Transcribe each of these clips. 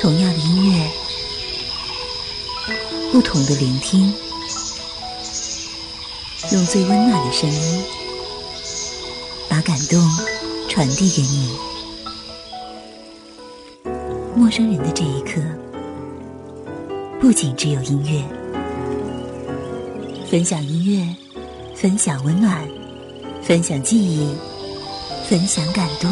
同样的音乐，不同的聆听，用最温暖的声音，把感动传递给你。陌生人的这一刻，不仅只有音乐，分享音乐，分享温暖，分享记忆，分享感动。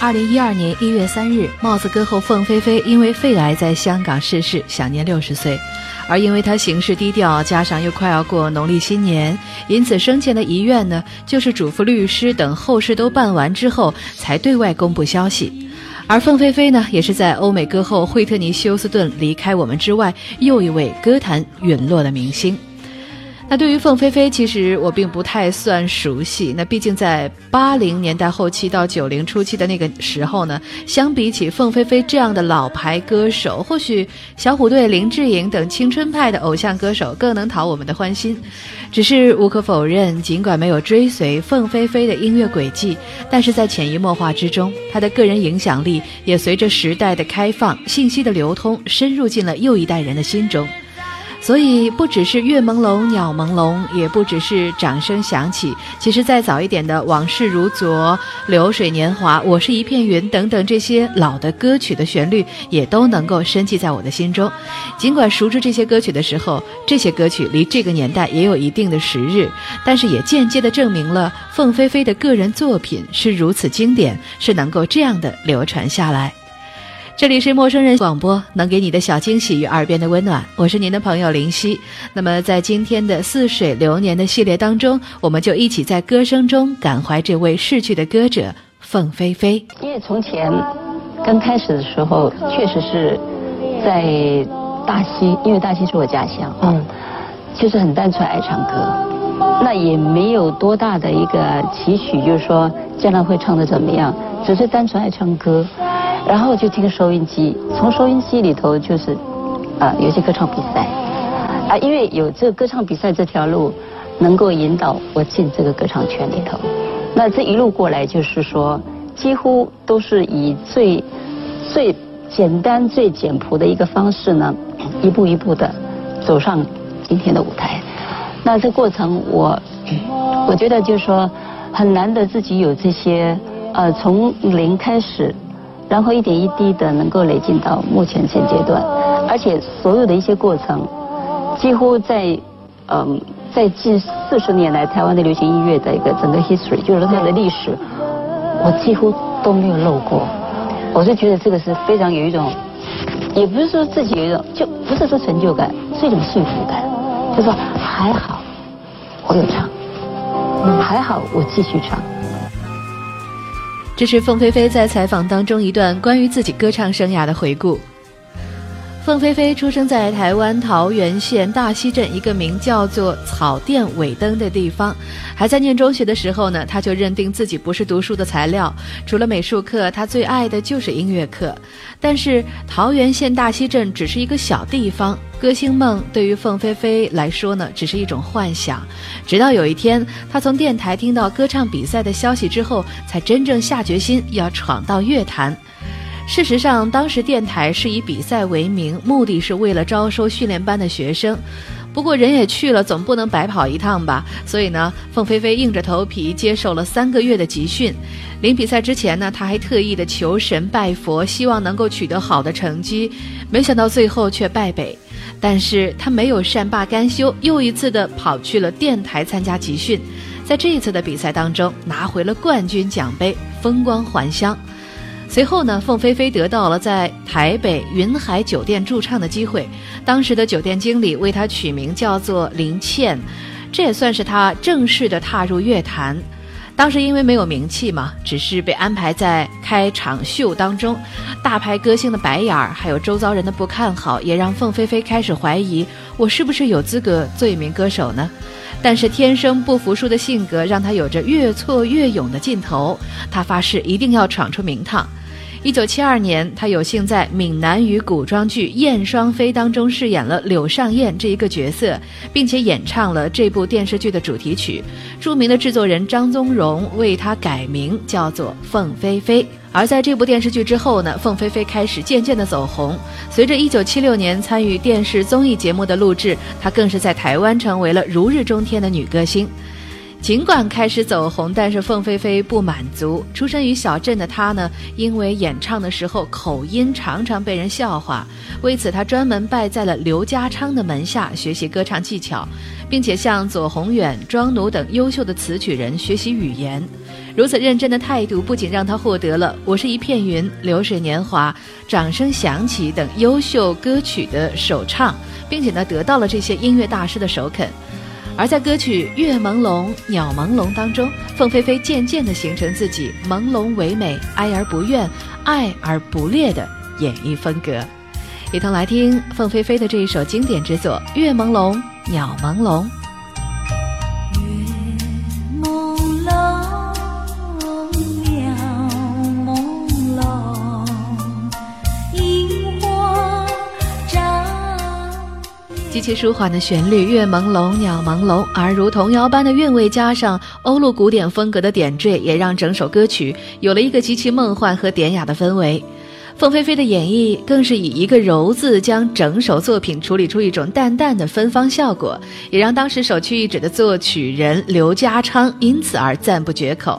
二零一二年一月三日，帽子歌后凤飞飞因为肺癌在香港逝世，享年六十岁。而因为她行事低调，加上又快要过农历新年，因此生前的遗愿呢，就是嘱咐律师等后事都办完之后，才对外公布消息。而凤飞飞呢，也是在欧美歌后惠特尼休斯顿离开我们之外，又一位歌坛陨落的明星。那对于凤飞飞，其实我并不太算熟悉。那毕竟在八零年代后期到九零初期的那个时候呢，相比起凤飞飞这样的老牌歌手，或许小虎队、林志颖等青春派的偶像歌手更能讨我们的欢心。只是无可否认，尽管没有追随凤飞飞的音乐轨迹，但是在潜移默化之中，她的个人影响力也随着时代的开放、信息的流通，深入进了又一代人的心中。所以，不只是月朦胧、鸟朦胧，也不只是掌声响起。其实，再早一点的《往事如昨》《流水年华》《我是一片云》等等这些老的歌曲的旋律，也都能够深记在我的心中。尽管熟知这些歌曲的时候，这些歌曲离这个年代也有一定的时日，但是也间接的证明了凤飞飞的个人作品是如此经典，是能够这样的流传下来。这里是陌生人广播，能给你的小惊喜与耳边的温暖。我是您的朋友林夕。那么，在今天的似水流年的系列当中，我们就一起在歌声中感怀这位逝去的歌者凤飞飞。因为从前刚开始的时候，确实是在大溪，因为大溪是我家乡，嗯，就是很单纯爱唱歌，那也没有多大的一个期许，就是说将来会唱的怎么样，只是单纯爱唱歌。然后就听收音机，从收音机里头就是，啊，有些歌唱比赛，啊，因为有这个歌唱比赛这条路，能够引导我进这个歌唱圈里头。那这一路过来，就是说，几乎都是以最最简单、最简朴的一个方式呢，一步一步的走上今天的舞台。那这过程，我我觉得就是说，很难得自己有这些，呃，从零开始。然后一点一滴的能够累进到目前现阶段，而且所有的一些过程，几乎在嗯在近四十年来台湾的流行音乐的一个整个 history，就是它的历史，我几乎都没有漏过。我是觉得这个是非常有一种，也不是说自己有一种，就不是说成就感，是一种幸福感，就说还好我有唱，还好我继续唱。这是凤飞飞在采访当中一段关于自己歌唱生涯的回顾。凤飞飞出生在台湾桃园县大溪镇一个名叫做草甸尾灯的地方。还在念中学的时候呢，他就认定自己不是读书的材料。除了美术课，他最爱的就是音乐课。但是桃园县大溪镇只是一个小地方，歌星梦对于凤飞飞来说呢，只是一种幻想。直到有一天，他从电台听到歌唱比赛的消息之后，才真正下决心要闯到乐坛。事实上，当时电台是以比赛为名，目的是为了招收训练班的学生。不过人也去了，总不能白跑一趟吧？所以呢，凤飞飞硬着头皮接受了三个月的集训。临比赛之前呢，他还特意的求神拜佛，希望能够取得好的成绩。没想到最后却败北。但是他没有善罢甘休，又一次的跑去了电台参加集训。在这一次的比赛当中，拿回了冠军奖杯，风光还乡。随后呢，凤飞飞得到了在台北云海酒店驻唱的机会。当时的酒店经理为她取名叫做林倩，这也算是她正式的踏入乐坛。当时因为没有名气嘛，只是被安排在开场秀当中。大牌歌星的白眼儿，还有周遭人的不看好，也让凤飞飞开始怀疑我是不是有资格做一名歌手呢？但是天生不服输的性格，让她有着越挫越勇的劲头。她发誓一定要闯出名堂。一九七二年，他有幸在闽南语古装剧《燕双飞》当中饰演了柳上燕这一个角色，并且演唱了这部电视剧的主题曲。著名的制作人张宗荣为他改名叫做凤飞飞。而在这部电视剧之后呢，凤飞飞开始渐渐的走红。随着一九七六年参与电视综艺节目的录制，她更是在台湾成为了如日中天的女歌星。尽管开始走红，但是凤飞飞不满足。出身于小镇的她呢，因为演唱的时候口音常常被人笑话，为此她专门拜在了刘家昌的门下学习歌唱技巧，并且向左宏远、庄奴等优秀的词曲人学习语言。如此认真的态度，不仅让她获得了《我是一片云》《流水年华》《掌声响起》等优秀歌曲的首唱，并且呢，得到了这些音乐大师的首肯。而在歌曲《月朦胧鸟朦胧》当中，凤飞飞渐渐地形成自己朦胧唯美、哀而不怨、爱而不烈的演绎风格。一同来听凤飞飞的这一首经典之作《月朦胧鸟朦胧》。极其舒缓的旋律，月朦胧，鸟朦胧，而如童谣般的韵味，加上欧陆古典风格的点缀，也让整首歌曲有了一个极其梦幻和典雅的氛围。凤飞飞的演绎更是以一个“柔”字，将整首作品处理出一种淡淡的芬芳效果，也让当时首屈一指的作曲人刘家昌因此而赞不绝口。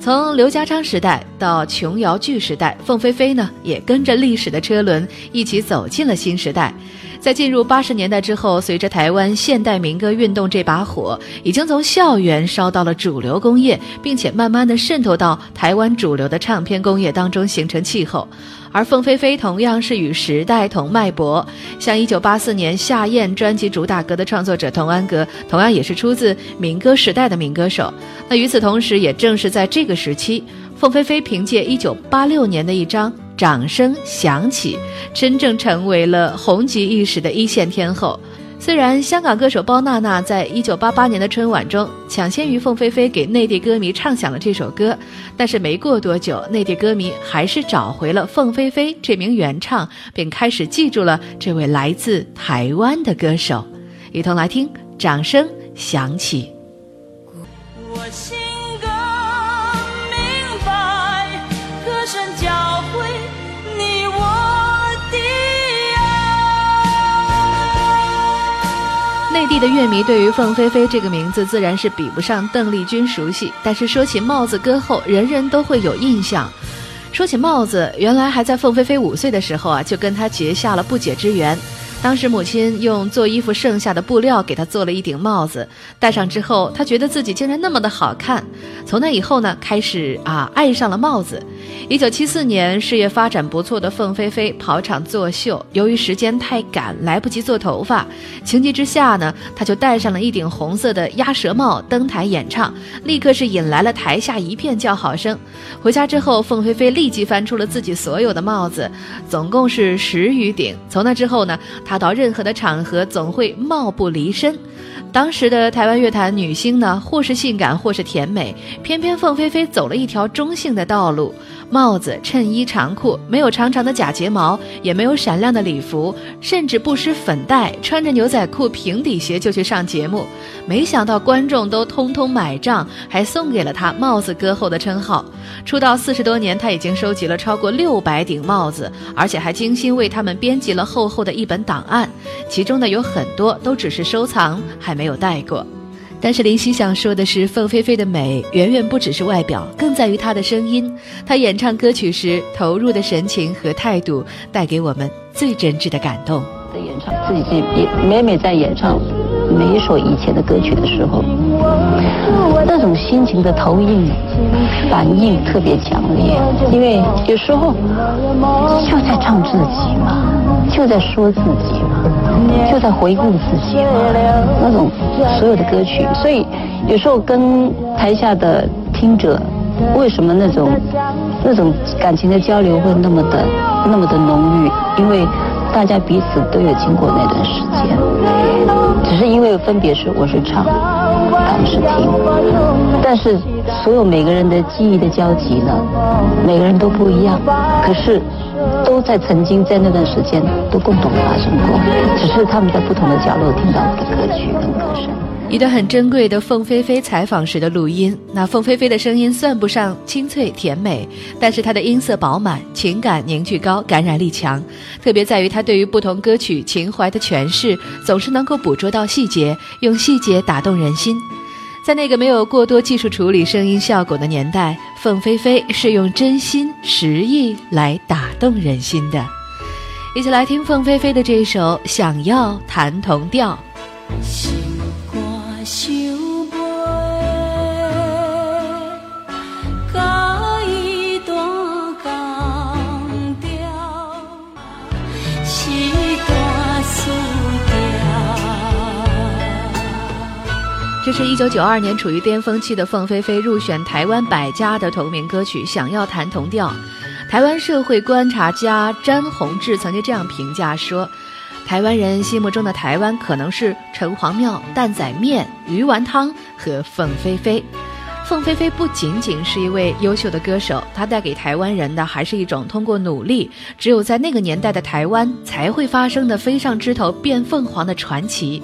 从刘家昌时代到琼瑶剧时代，凤飞飞呢也跟着历史的车轮一起走进了新时代。在进入八十年代之后，随着台湾现代民歌运动这把火，已经从校园烧到了主流工业，并且慢慢的渗透到台湾主流的唱片工业当中，形成气候。而凤飞飞同样是与时代同脉搏，像一九八四年夏燕专辑主打歌的创作者童安格，同样也是出自民歌时代的民歌手。那与此同时，也正是在这个时期，凤飞飞凭借一九八六年的一张。掌声响起，真正成为了红极一时的一线天后。虽然香港歌手包娜娜在一九八八年的春晚中抢先于凤飞飞给内地歌迷唱响了这首歌，但是没过多久，内地歌迷还是找回了凤飞飞这名原唱，并开始记住了这位来自台湾的歌手。一同来听，掌声响起。内地的乐迷对于凤飞飞这个名字自然是比不上邓丽君熟悉，但是说起帽子歌后，人人都会有印象。说起帽子，原来还在凤飞飞五岁的时候啊，就跟他结下了不解之缘。当时母亲用做衣服剩下的布料给她做了一顶帽子，戴上之后，她觉得自己竟然那么的好看。从那以后呢，开始啊爱上了帽子。一九七四年，事业发展不错的凤飞飞跑场作秀，由于时间太赶，来不及做头发，情急之下呢，她就戴上了一顶红色的鸭舌帽登台演唱，立刻是引来了台下一片叫好声。回家之后，凤飞飞立即翻出了自己所有的帽子，总共是十余顶。从那之后呢。她到任何的场合总会貌不离身。当时的台湾乐坛女星呢，或是性感，或是甜美，偏偏凤飞飞走了一条中性的道路。帽子、衬衣、长裤，没有长长的假睫毛，也没有闪亮的礼服，甚至不施粉黛，穿着牛仔裤、平底鞋就去上节目。没想到观众都通通买账，还送给了她“帽子歌后”的称号。出道四十多年，她已经收集了超过六百顶帽子，而且还精心为他们编辑了厚厚的一本档档案，其中呢有很多都只是收藏，还没有戴过。但是林夕想说的是，凤飞飞的美远远不只是外表，更在于她的声音。她演唱歌曲时投入的神情和态度，带给我们最真挚的感动。在演唱自己也每每在演唱每一首以前的歌曲的时候，那种心情的投影反应特别强烈，因为有时候就在唱自己嘛，就在说自己嘛，就在回顾自己嘛，那种所有的歌曲，所以有时候跟台下的听者，为什么那种那种感情的交流会那么的那么的浓郁？因为。大家彼此都有经过那段时间，只是因为分别是我是唱，他们是听，但。是所有每个人的记忆的交集呢，每个人都不一样，可是都在曾经在那段时间都共同发生过，只是他们在不同的角落听到我的歌曲跟歌声。一段很珍贵的凤飞飞采访时的录音。那凤飞飞的声音算不上清脆甜美，但是她的音色饱满，情感凝聚高，感染力强。特别在于她对于不同歌曲情怀的诠释，总是能够捕捉到细节，用细节打动人心。在那个没有过多技术处理声音效果的年代，凤飞飞是用真心实意来打动人心的。一起来听凤飞飞的这一首《想要弹同调》。这是一九九二年处于巅峰期的凤飞飞入选台湾百家的同名歌曲《想要弹同调》。台湾社会观察家詹宏志曾经这样评价说：“台湾人心目中的台湾可能是城隍庙、蛋仔面、鱼丸汤和凤飞飞。”凤飞飞不仅仅是一位优秀的歌手，她带给台湾人的还是一种通过努力，只有在那个年代的台湾才会发生的飞上枝头变凤凰的传奇。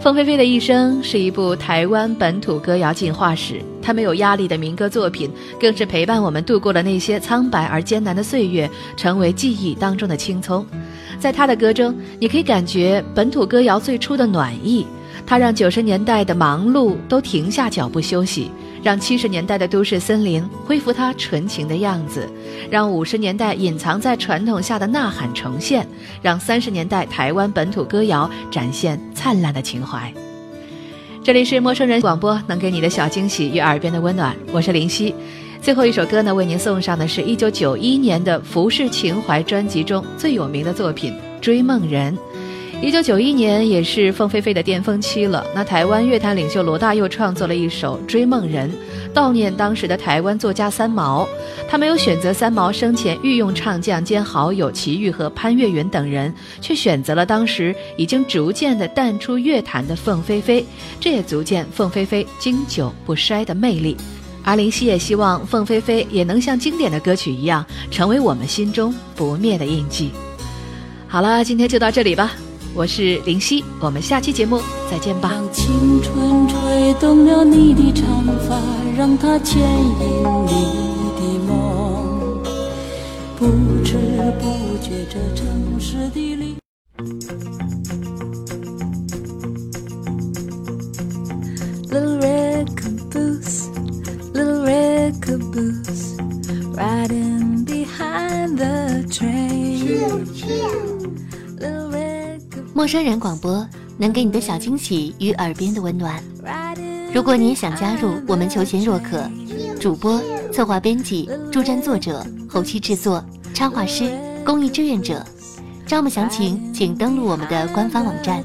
凤飞飞的一生是一部台湾本土歌谣进化史，她没有压力的民歌作品，更是陪伴我们度过了那些苍白而艰难的岁月，成为记忆当中的青葱。在她的歌中，你可以感觉本土歌谣最初的暖意，它让九十年代的忙碌都停下脚步休息。让七十年代的都市森林恢复它纯情的样子，让五十年代隐藏在传统下的呐喊重现，让三十年代台湾本土歌谣展现灿烂的情怀。这里是陌生人广播，能给你的小惊喜与耳边的温暖，我是林夕。最后一首歌呢，为您送上的是一九九一年的《浮世情怀》专辑中最有名的作品《追梦人》。一九九一年也是凤飞飞的巅峰期了。那台湾乐坛领袖罗大佑创作了一首《追梦人》，悼念当时的台湾作家三毛。他没有选择三毛生前御用唱将兼好友齐豫和潘越云等人，却选择了当时已经逐渐的淡出乐坛的凤飞飞。这也足见凤飞飞经久不衰的魅力。而林夕也希望凤飞飞也能像经典的歌曲一样，成为我们心中不灭的印记。好了，今天就到这里吧。我是林夕，我们下期节目再见吧。让青春吹动了你的长发，让它牵引你的梦，不知不觉这城市的里。Little red caboose, little red caboose, 陌生人广播能给你的小惊喜与耳边的温暖。如果你也想加入，我们求贤若渴。主播、策划、编辑、助战作者、后期制作、插画师、公益志愿者，招募详情请登录我们的官方网站。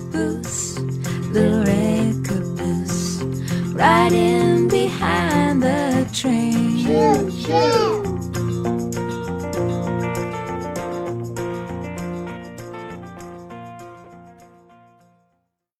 the recompense, riding behind the train. Choo, choo.